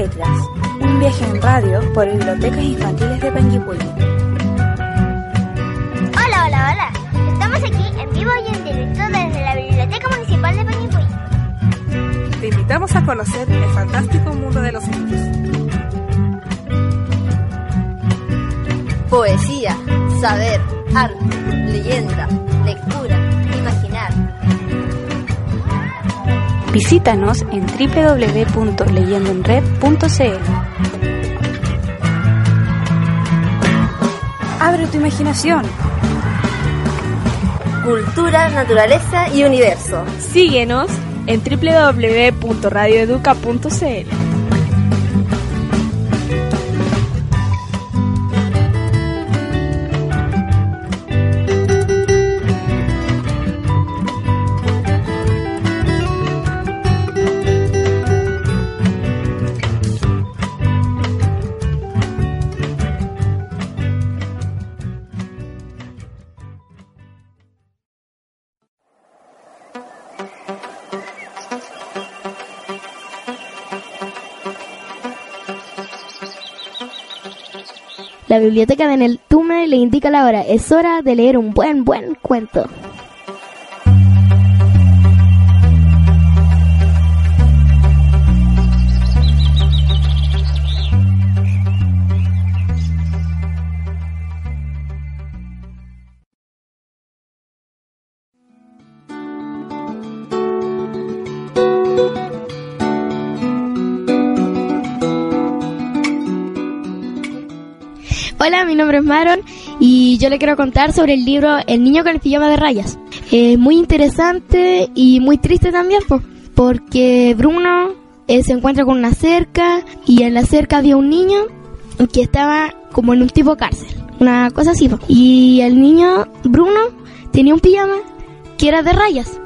letras. Un viaje en radio por bibliotecas infantiles de Panguipulli. Hola, hola, hola. Estamos aquí en vivo y en directo desde la Biblioteca Municipal de Panguipulli. Te invitamos a conocer el fantástico mundo de los libros. Poesía, saber, arte, leyenda, lectura, Visítanos en www.leyendoenred.cl. Abre tu imaginación. Cultura, naturaleza y universo. Síguenos en www.radioeduca.cl. La biblioteca de Neltume le indica la hora. Es hora de leer un buen, buen cuento. Nombre y yo le quiero contar sobre el libro El niño con el pijama de rayas. Es muy interesante y muy triste también, po, porque Bruno se encuentra con una cerca y en la cerca había un niño que estaba como en un tipo cárcel, una cosa así. Y el niño Bruno tenía un pijama que era de rayas.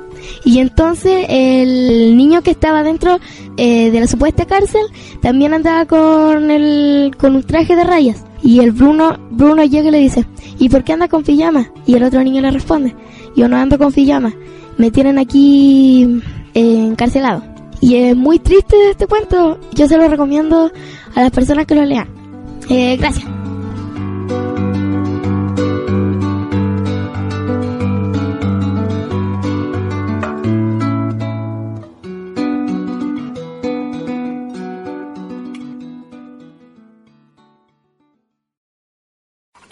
Y entonces el niño que estaba dentro eh, de la supuesta cárcel también andaba con el con un traje de rayas. Y el Bruno Bruno llega y le dice, ¿y por qué anda con pijama? Y el otro niño le responde, yo no ando con pijama, me tienen aquí eh, encarcelado. Y es muy triste este cuento, yo se lo recomiendo a las personas que lo lean. Eh, gracias.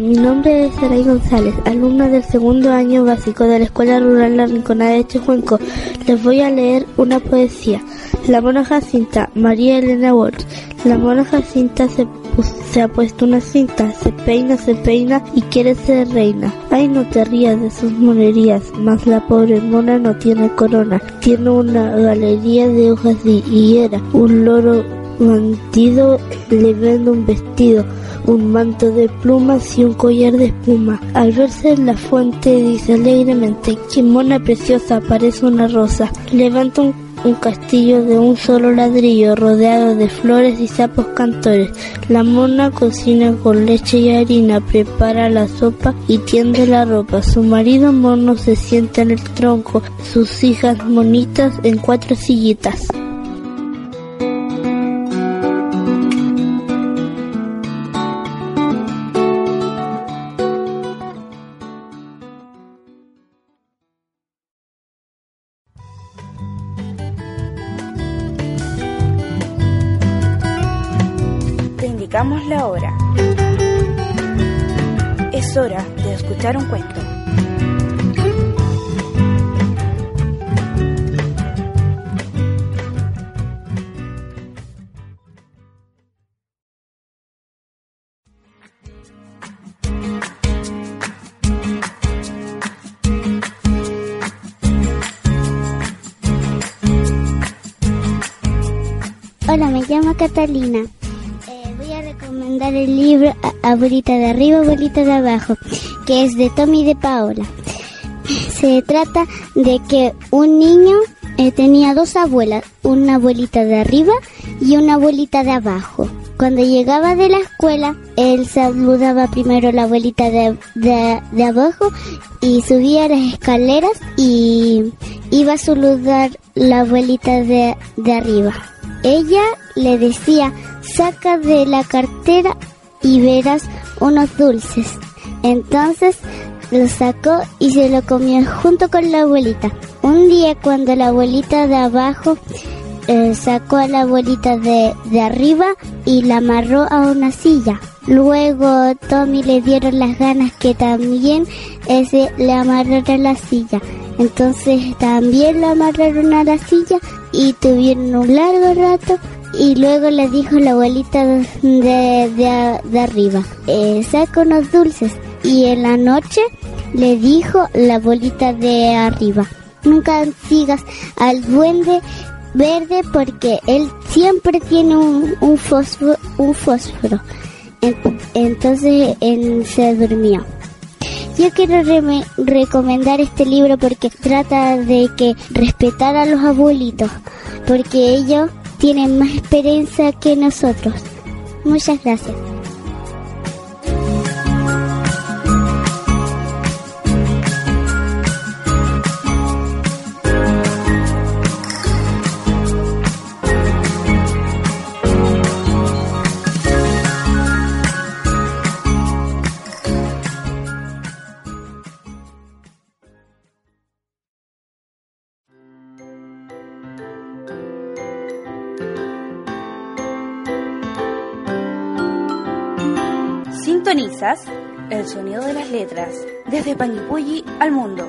Mi nombre es Saray González, alumna del segundo año básico de la Escuela Rural La Rinconada de Chijuenco. Les voy a leer una poesía. La mona Jacinta, María Elena Walsh. La mona Jacinta se, se ha puesto una cinta, se peina, se peina y quiere ser reina. Ay, no te rías de sus monerías, mas la pobre mona no tiene corona. Tiene una galería de hojas de higuera, un loro bandido le vende un vestido un manto de plumas y un collar de espuma. Al verse en la fuente dice alegremente, que mona preciosa, parece una rosa. Levanta un, un castillo de un solo ladrillo rodeado de flores y sapos cantores. La mona cocina con leche y harina, prepara la sopa y tiende la ropa. Su marido mono se sienta en el tronco, sus hijas monitas en cuatro sillitas. explicamos la hora. Es hora de escuchar un cuento. Hola, me llamo Catalina. El libro Abuelita de arriba, Abuelita de abajo, que es de Tommy de Paola. Se trata de que un niño eh, tenía dos abuelas, una abuelita de arriba y una abuelita de abajo. Cuando llegaba de la escuela, él saludaba primero a la abuelita de, de, abajo y subía las escaleras y iba a saludar la abuelita de, de arriba. Ella le decía, saca de la cartera y verás unos dulces. Entonces lo sacó y se lo comió junto con la abuelita. Un día cuando la abuelita de abajo eh, sacó a la abuelita de, de arriba y la amarró a una silla. Luego Tommy le dieron las ganas que también ese le amarraron la silla. Entonces también la amarraron a la silla y tuvieron un largo rato y luego le dijo la abuelita de, de, arriba, eh, saca unos dulces y en la noche le dijo la abuelita de arriba, nunca sigas al duende verde porque él siempre tiene un, un fósforo. Un fósforo. entonces él se durmió. Yo quiero recomendar este libro porque trata de que respetar a los abuelitos, porque ellos tienen más experiencia que nosotros. Muchas gracias. El sonido de las letras desde Panguipulli al mundo.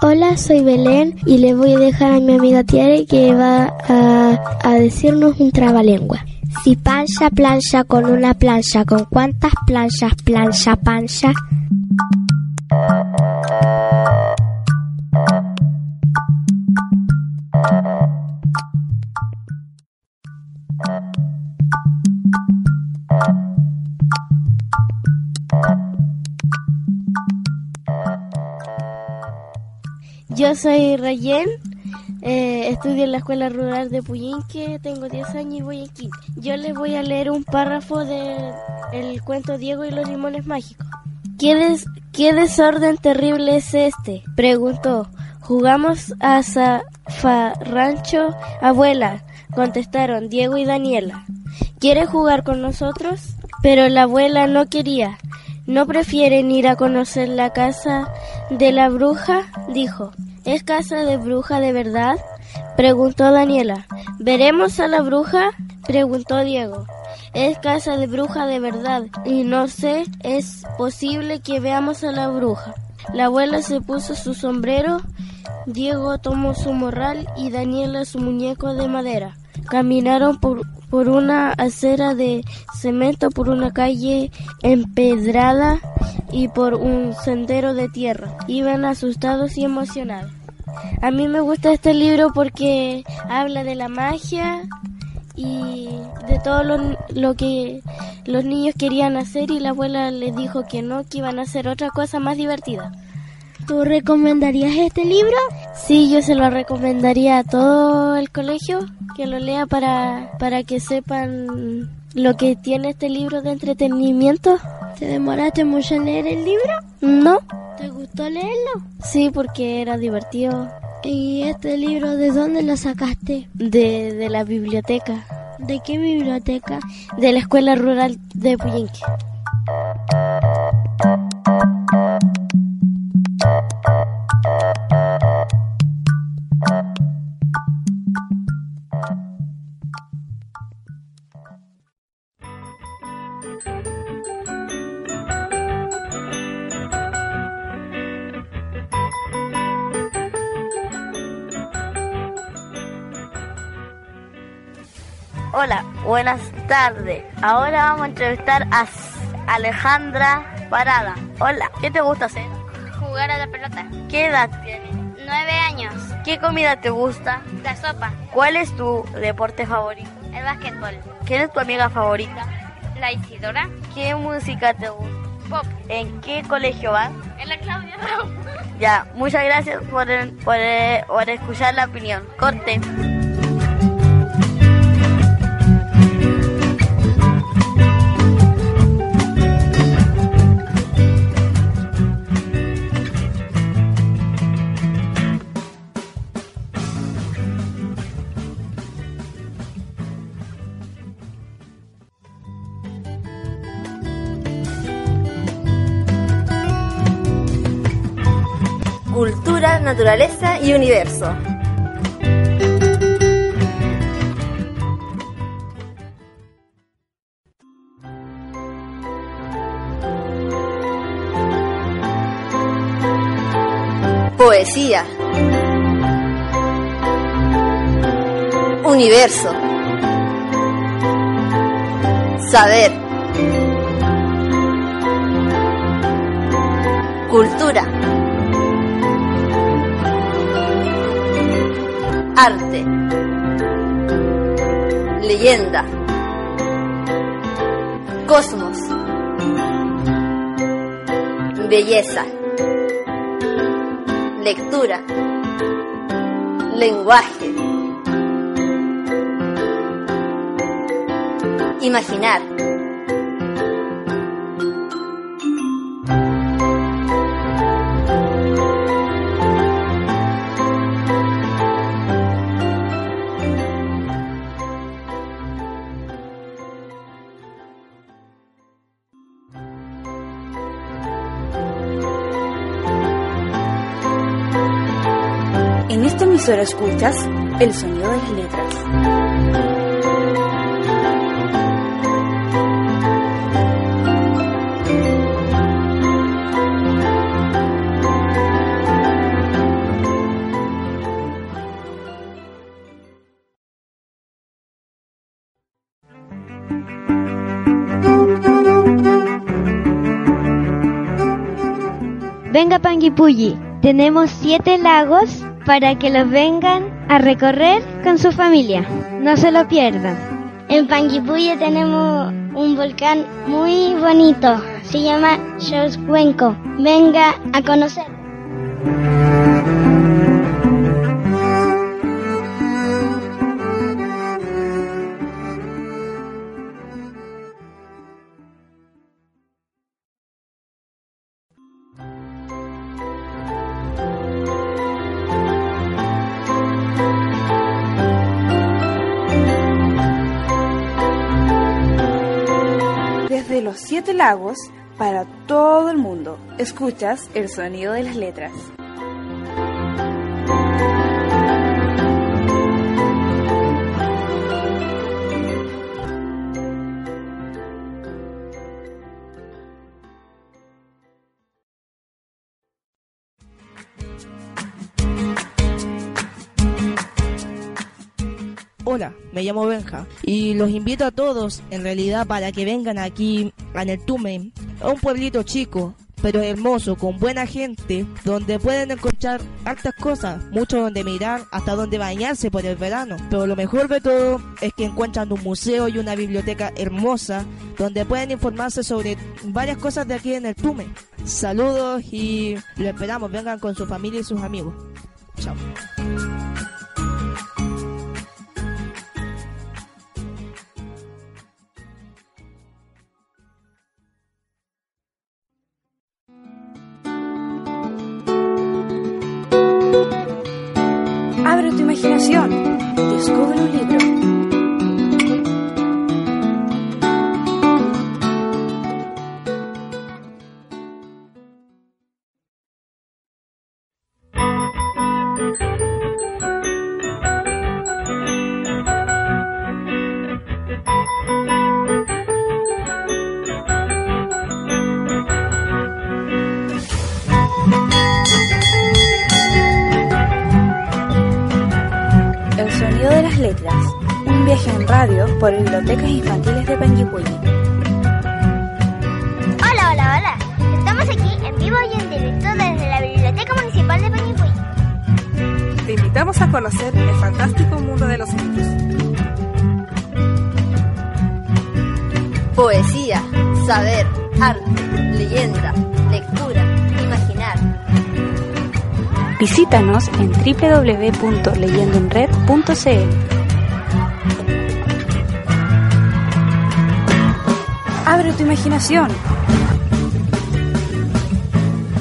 Hola, soy Belén y le voy a dejar a mi amiga Tiare que va a, a decirnos un trabalengua. Si pancha plancha con una plancha, ¿con cuántas planchas plancha pancha? Yo soy Rayen eh, estudio en la escuela rural de Puyinque, tengo 10 años y voy aquí. Yo les voy a leer un párrafo del el cuento Diego y los limones mágicos. ¿Qué, ¿Qué desorden terrible es este? preguntó. Jugamos a zafarrancho, abuela, contestaron Diego y Daniela. ¿Quiere jugar con nosotros? Pero la abuela no quería. ¿No prefieren ir a conocer la casa de la bruja? dijo. ¿Es casa de bruja de verdad? preguntó Daniela. ¿Veremos a la bruja? preguntó Diego. Es casa de bruja de verdad y no sé, es posible que veamos a la bruja. La abuela se puso su sombrero, Diego tomó su morral y Daniela su muñeco de madera. Caminaron por, por una acera de cemento, por una calle empedrada y por un sendero de tierra. Iban asustados y emocionados. A mí me gusta este libro porque habla de la magia y de todo lo, que los niños querían hacer y la abuela les dijo que no, que iban a hacer otra cosa más divertida. ¿Tú recomendarías este libro? Sí, yo se lo recomendaría a todo el colegio que lo lea para, para que sepan lo que tiene este libro de entretenimiento. ¿Te demoraste mucho en leer el libro? No. ¿Te gustó leerlo? Sí, porque era divertido. ¿Y este libro de dónde lo sacaste? De, de la biblioteca. ¿De qué biblioteca? De la escuela rural de Puyinque. Buenas tardes. Ahora vamos a entrevistar a Alejandra Parada. Hola, ¿qué te gusta hacer? Jugar a la pelota. ¿Qué edad tienes? Nueve años. ¿Qué comida te gusta? La sopa. ¿Cuál es tu deporte favorito? El básquetbol. ¿Quién es tu amiga favorita? La Isidora. ¿Qué música te gusta? Pop. ¿En qué colegio vas? En la Claudia Raúl. Ya, muchas gracias por, por, por escuchar la opinión. Corte. Naturaleza y universo. Poesía. Universo. Saber. Cultura. Arte. Leyenda. Cosmos. Belleza. Lectura. Lenguaje. Imaginar. Emisora escuchas el sonido de las letras. Venga Panguipulli, tenemos siete lagos para que los vengan a recorrer con su familia. No se lo pierdan. En Panguipulli tenemos un volcán muy bonito. Se llama Xoscuenco. Venga a conocer. Lagos para todo el mundo, escuchas el sonido de las letras. Hola, me llamo Benja y los invito a todos en realidad para que vengan aquí a Neltume, a un pueblito chico pero hermoso, con buena gente, donde pueden encontrar hartas cosas, mucho donde mirar, hasta donde bañarse por el verano. Pero lo mejor de todo es que encuentran un museo y una biblioteca hermosa, donde pueden informarse sobre varias cosas de aquí en el Tume. Saludos y lo esperamos, vengan con su familia y sus amigos. Chao. Por bibliotecas infantiles de Panguipulli. Hola, hola, hola. Estamos aquí en vivo y en directo desde la Biblioteca Municipal de Panguipulli. Te invitamos a conocer el fantástico mundo de los libros. Poesía, saber, arte, leyenda, lectura, imaginar. Visítanos en www.leyendoenred.cl. Abre tu imaginación.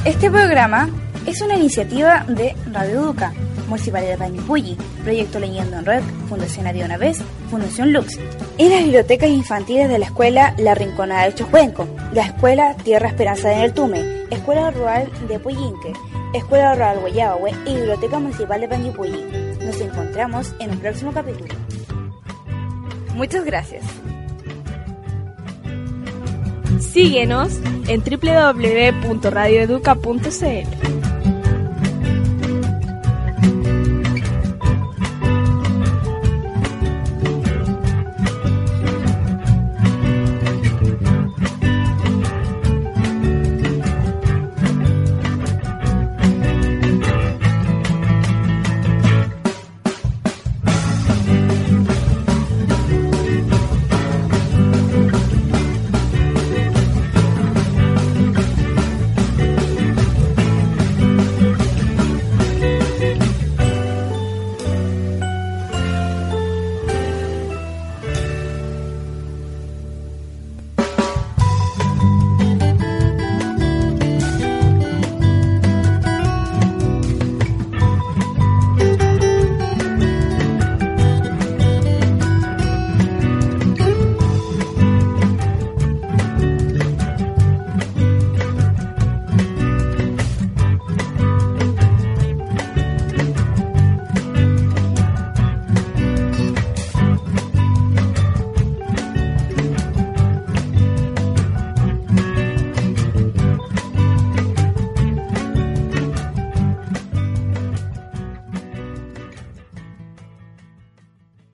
Este programa es una iniciativa de Radio Educa, Municipalidad de Panguipulli, Proyecto Leyendo en Red, Fundación Había vez, Fundación Lux, y las bibliotecas infantiles de la Escuela La Rinconada de Chojuenco, la Escuela Tierra Esperanza de Neltume, Escuela Rural de Puyinque, Escuela Rural Guayabahue y Biblioteca Municipal de Panguipulli. Nos encontramos en un próximo capítulo. Muchas gracias. Síguenos en www.radioeduca.cl.